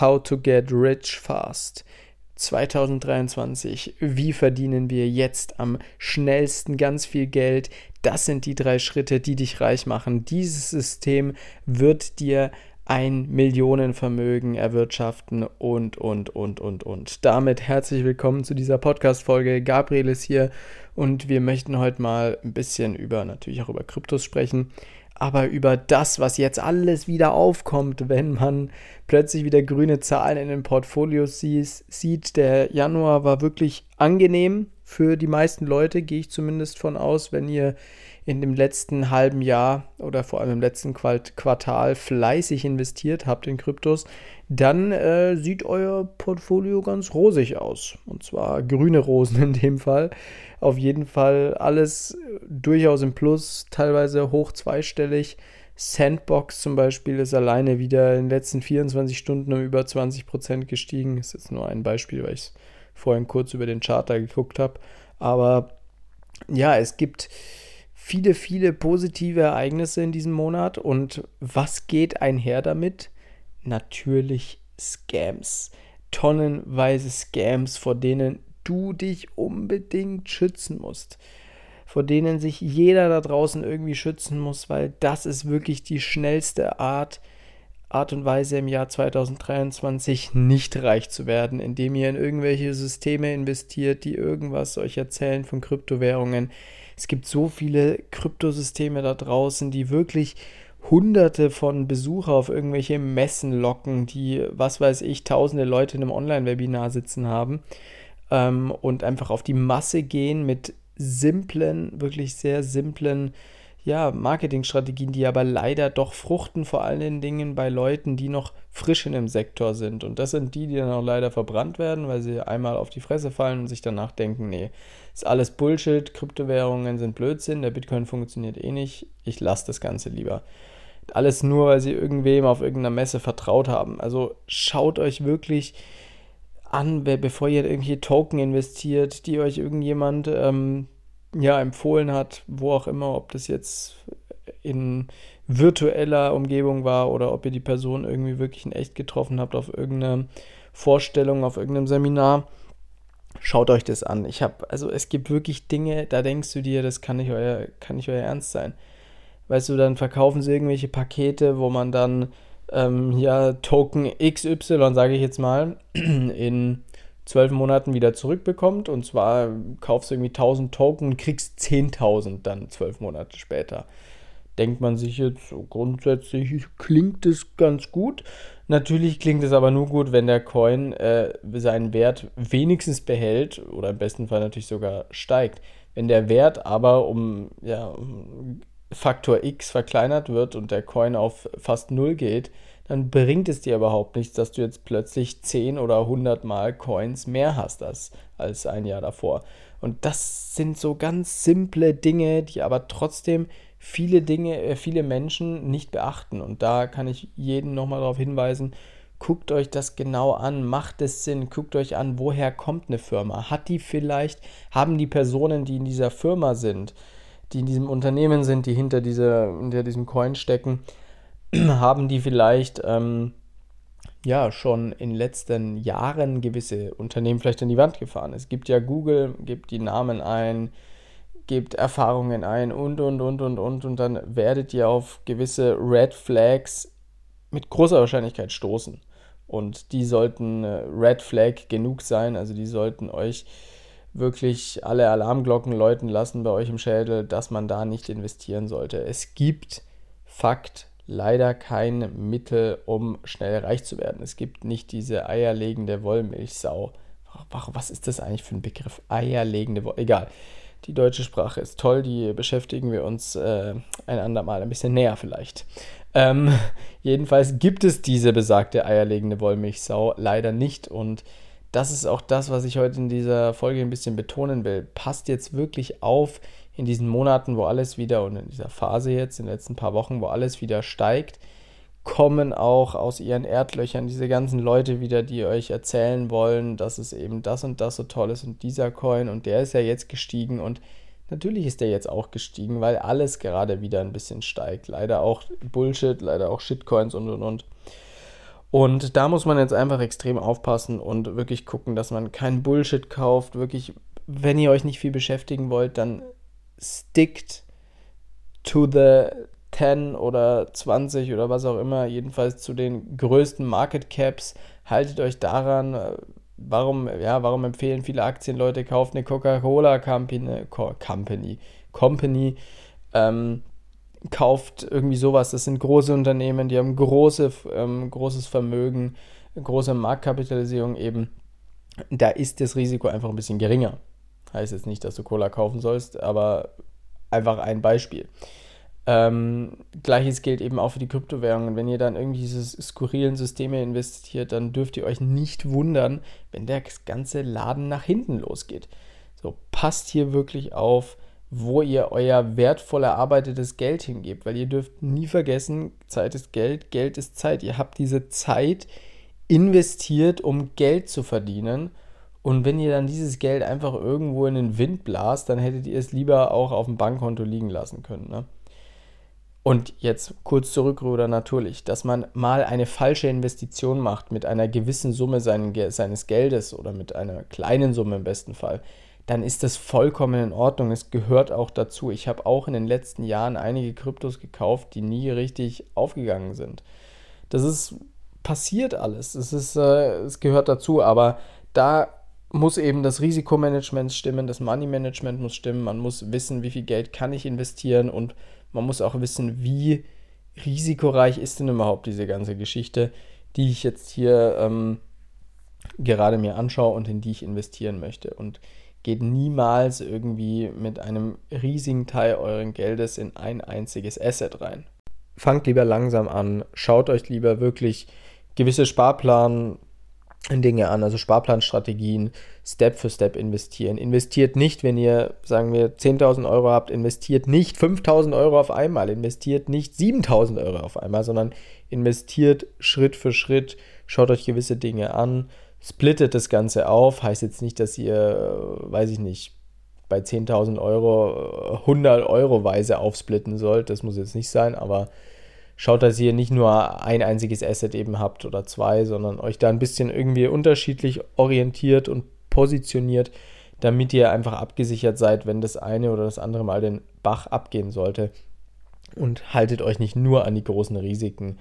How to Get Rich Fast. 2023. Wie verdienen wir jetzt am schnellsten ganz viel Geld? Das sind die drei Schritte, die dich reich machen. Dieses System wird dir ein Millionenvermögen erwirtschaften und, und, und, und, und. Damit herzlich willkommen zu dieser Podcast-Folge. Gabriel ist hier und wir möchten heute mal ein bisschen über, natürlich auch über Kryptos sprechen aber über das, was jetzt alles wieder aufkommt, wenn man plötzlich wieder grüne Zahlen in den Portfolios sieht. Der Januar war wirklich angenehm für die meisten Leute, gehe ich zumindest von aus, wenn ihr in dem letzten halben Jahr oder vor allem im letzten Quartal fleißig investiert habt in Kryptos, dann äh, sieht euer Portfolio ganz rosig aus. Und zwar grüne Rosen in dem Fall. Auf jeden Fall alles durchaus im Plus, teilweise hoch zweistellig. Sandbox zum Beispiel ist alleine wieder in den letzten 24 Stunden um über 20% gestiegen. Das ist jetzt nur ein Beispiel, weil ich vorhin kurz über den Charter geguckt habe. Aber ja, es gibt viele, viele positive Ereignisse in diesem Monat. Und was geht einher damit? Natürlich Scams. Tonnenweise Scams, vor denen du dich unbedingt schützen musst. Vor denen sich jeder da draußen irgendwie schützen muss, weil das ist wirklich die schnellste Art, Art und Weise im Jahr 2023 nicht reich zu werden, indem ihr in irgendwelche Systeme investiert, die irgendwas euch erzählen von Kryptowährungen, es gibt so viele Kryptosysteme da draußen, die wirklich hunderte von Besucher auf irgendwelche Messen locken, die, was weiß ich, tausende Leute in einem Online-Webinar sitzen haben ähm, und einfach auf die Masse gehen mit simplen, wirklich sehr simplen ja, Marketingstrategien, die aber leider doch fruchten, vor allen Dingen bei Leuten, die noch frisch in dem Sektor sind. Und das sind die, die dann auch leider verbrannt werden, weil sie einmal auf die Fresse fallen und sich danach denken, nee, ist alles Bullshit, Kryptowährungen sind Blödsinn, der Bitcoin funktioniert eh nicht, ich lasse das Ganze lieber. Alles nur, weil sie irgendwem auf irgendeiner Messe vertraut haben. Also schaut euch wirklich an, bevor ihr irgendwelche Token investiert, die euch irgendjemand ähm, ja, empfohlen hat, wo auch immer, ob das jetzt in virtueller Umgebung war oder ob ihr die Person irgendwie wirklich in echt getroffen habt auf irgendeiner Vorstellung, auf irgendeinem Seminar. Schaut euch das an. Ich habe, also es gibt wirklich Dinge, da denkst du dir, das kann nicht euer, kann nicht euer Ernst sein. Weißt du, dann verkaufen sie irgendwelche Pakete, wo man dann ähm, ja Token XY, sage ich jetzt mal, in zwölf Monaten wieder zurückbekommt. Und zwar kaufst du irgendwie 1000 Token und kriegst 10.000 dann zwölf Monate später. Denkt man sich jetzt so grundsätzlich, klingt es ganz gut. Natürlich klingt es aber nur gut, wenn der Coin äh, seinen Wert wenigstens behält oder im besten Fall natürlich sogar steigt. Wenn der Wert aber um ja, Faktor X verkleinert wird und der Coin auf fast null geht, dann bringt es dir überhaupt nichts, dass du jetzt plötzlich 10 oder 100 Mal Coins mehr hast als, als ein Jahr davor. Und das sind so ganz simple Dinge, die aber trotzdem viele Dinge, äh, viele Menschen nicht beachten. Und da kann ich jeden nochmal darauf hinweisen, guckt euch das genau an, macht es Sinn, guckt euch an, woher kommt eine Firma. Hat die vielleicht, haben die Personen, die in dieser Firma sind, die in diesem Unternehmen sind, die hinter, dieser, hinter diesem Coin stecken, haben die vielleicht ähm, ja schon in den letzten Jahren gewisse Unternehmen vielleicht an die Wand gefahren. Es gibt ja Google, gibt die Namen ein, gibt Erfahrungen ein und und und und und und dann werdet ihr auf gewisse Red Flags mit großer Wahrscheinlichkeit stoßen. Und die sollten äh, Red Flag genug sein, also die sollten euch wirklich alle Alarmglocken läuten lassen bei euch im Schädel, dass man da nicht investieren sollte. Es gibt Fakt leider kein Mittel, um schnell reich zu werden. Es gibt nicht diese eierlegende Wollmilchsau. Was ist das eigentlich für ein Begriff? Eierlegende Wollmilchsau. Egal. Die deutsche Sprache ist toll, die beschäftigen wir uns äh, ein andermal ein bisschen näher vielleicht. Ähm, jedenfalls gibt es diese besagte eierlegende Wollmilchsau leider nicht und das ist auch das, was ich heute in dieser Folge ein bisschen betonen will. Passt jetzt wirklich auf in diesen Monaten, wo alles wieder und in dieser Phase jetzt, in den letzten paar Wochen, wo alles wieder steigt, kommen auch aus ihren Erdlöchern diese ganzen Leute wieder, die euch erzählen wollen, dass es eben das und das so toll ist und dieser Coin und der ist ja jetzt gestiegen und natürlich ist der jetzt auch gestiegen, weil alles gerade wieder ein bisschen steigt. Leider auch Bullshit, leider auch Shitcoins und und und. Und da muss man jetzt einfach extrem aufpassen und wirklich gucken, dass man keinen Bullshit kauft. Wirklich, wenn ihr euch nicht viel beschäftigen wollt, dann stickt to the 10 oder 20 oder was auch immer, jedenfalls zu den größten Market Caps. Haltet euch daran. Warum, ja, warum empfehlen viele Aktienleute, kauft eine Coca-Cola Company, Company, Company ähm, kauft irgendwie sowas. Das sind große Unternehmen, die haben große, ähm, großes Vermögen, große Marktkapitalisierung eben. Da ist das Risiko einfach ein bisschen geringer. Heißt jetzt nicht, dass du Cola kaufen sollst, aber einfach ein Beispiel. Ähm, Gleiches gilt eben auch für die Kryptowährungen. Wenn ihr dann irgendwie diese skurrilen Systeme investiert, dann dürft ihr euch nicht wundern, wenn der ganze Laden nach hinten losgeht. So, passt hier wirklich auf, wo ihr euer wertvoll erarbeitetes Geld hingebt, weil ihr dürft nie vergessen, Zeit ist Geld, Geld ist Zeit. Ihr habt diese Zeit investiert, um Geld zu verdienen. Und wenn ihr dann dieses Geld einfach irgendwo in den Wind blast, dann hättet ihr es lieber auch auf dem Bankkonto liegen lassen können. Ne? Und jetzt kurz zurückrudern natürlich, dass man mal eine falsche Investition macht mit einer gewissen Summe seines Geldes oder mit einer kleinen Summe im besten Fall dann ist das vollkommen in Ordnung. Es gehört auch dazu. Ich habe auch in den letzten Jahren einige Kryptos gekauft, die nie richtig aufgegangen sind. Das ist passiert alles. Es, ist, äh, es gehört dazu, aber da muss eben das Risikomanagement stimmen, das Money Management muss stimmen, man muss wissen, wie viel Geld kann ich investieren und man muss auch wissen, wie risikoreich ist denn überhaupt diese ganze Geschichte, die ich jetzt hier ähm, gerade mir anschaue und in die ich investieren möchte. Und geht niemals irgendwie mit einem riesigen Teil euren Geldes in ein einziges Asset rein. Fangt lieber langsam an, schaut euch lieber wirklich gewisse Sparplan Dinge an, also Sparplanstrategien, Step für Step investieren. Investiert nicht, wenn ihr, sagen wir, 10.000 Euro habt, investiert nicht 5.000 Euro auf einmal, investiert nicht 7.000 Euro auf einmal, sondern investiert Schritt für Schritt, schaut euch gewisse Dinge an, splittet das Ganze auf. Heißt jetzt nicht, dass ihr, weiß ich nicht, bei 10.000 Euro 100 Euro weise aufsplitten sollt. Das muss jetzt nicht sein, aber schaut, dass ihr nicht nur ein einziges Asset eben habt oder zwei, sondern euch da ein bisschen irgendwie unterschiedlich orientiert und positioniert, damit ihr einfach abgesichert seid, wenn das eine oder das andere mal den Bach abgehen sollte. Und haltet euch nicht nur an die großen Risiken,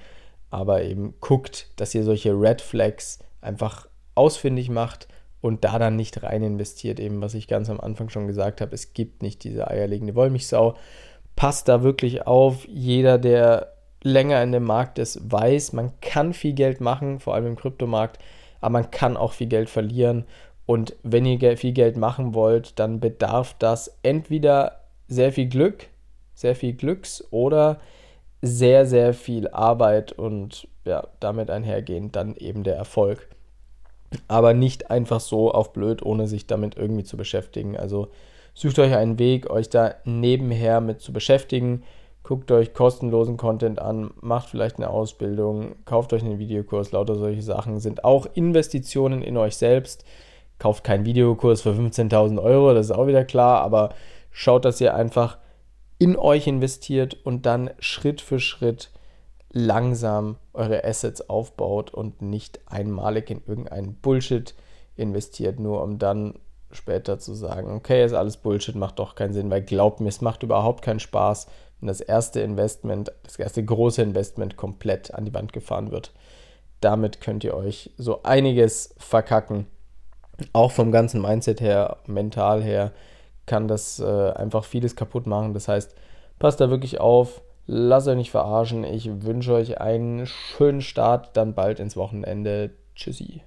aber eben guckt, dass ihr solche Red Flags einfach ausfindig macht und da dann nicht rein investiert, eben was ich ganz am Anfang schon gesagt habe, es gibt nicht diese eierlegende Wollmilchsau. Passt da wirklich auf, jeder, der länger in dem Markt ist, weiß, man kann viel Geld machen, vor allem im Kryptomarkt, aber man kann auch viel Geld verlieren. Und wenn ihr viel Geld machen wollt, dann bedarf das entweder sehr viel Glück, sehr viel Glücks oder sehr, sehr viel Arbeit und ja, damit einhergehend dann eben der Erfolg aber nicht einfach so auf blöd, ohne sich damit irgendwie zu beschäftigen. Also sucht euch einen Weg, euch da nebenher mit zu beschäftigen. Guckt euch kostenlosen Content an, macht vielleicht eine Ausbildung, kauft euch einen Videokurs, lauter solche Sachen sind auch Investitionen in euch selbst. Kauft keinen Videokurs für 15.000 Euro, das ist auch wieder klar, aber schaut, dass ihr einfach in euch investiert und dann Schritt für Schritt langsam eure Assets aufbaut und nicht einmalig in irgendeinen Bullshit investiert, nur um dann später zu sagen, okay, ist alles Bullshit, macht doch keinen Sinn, weil glaubt mir, es macht überhaupt keinen Spaß, wenn das erste Investment, das erste große Investment komplett an die Wand gefahren wird. Damit könnt ihr euch so einiges verkacken. Auch vom ganzen Mindset her, mental her, kann das äh, einfach vieles kaputt machen. Das heißt, passt da wirklich auf, Lasst euch nicht verarschen. Ich wünsche euch einen schönen Start dann bald ins Wochenende. Tschüssi.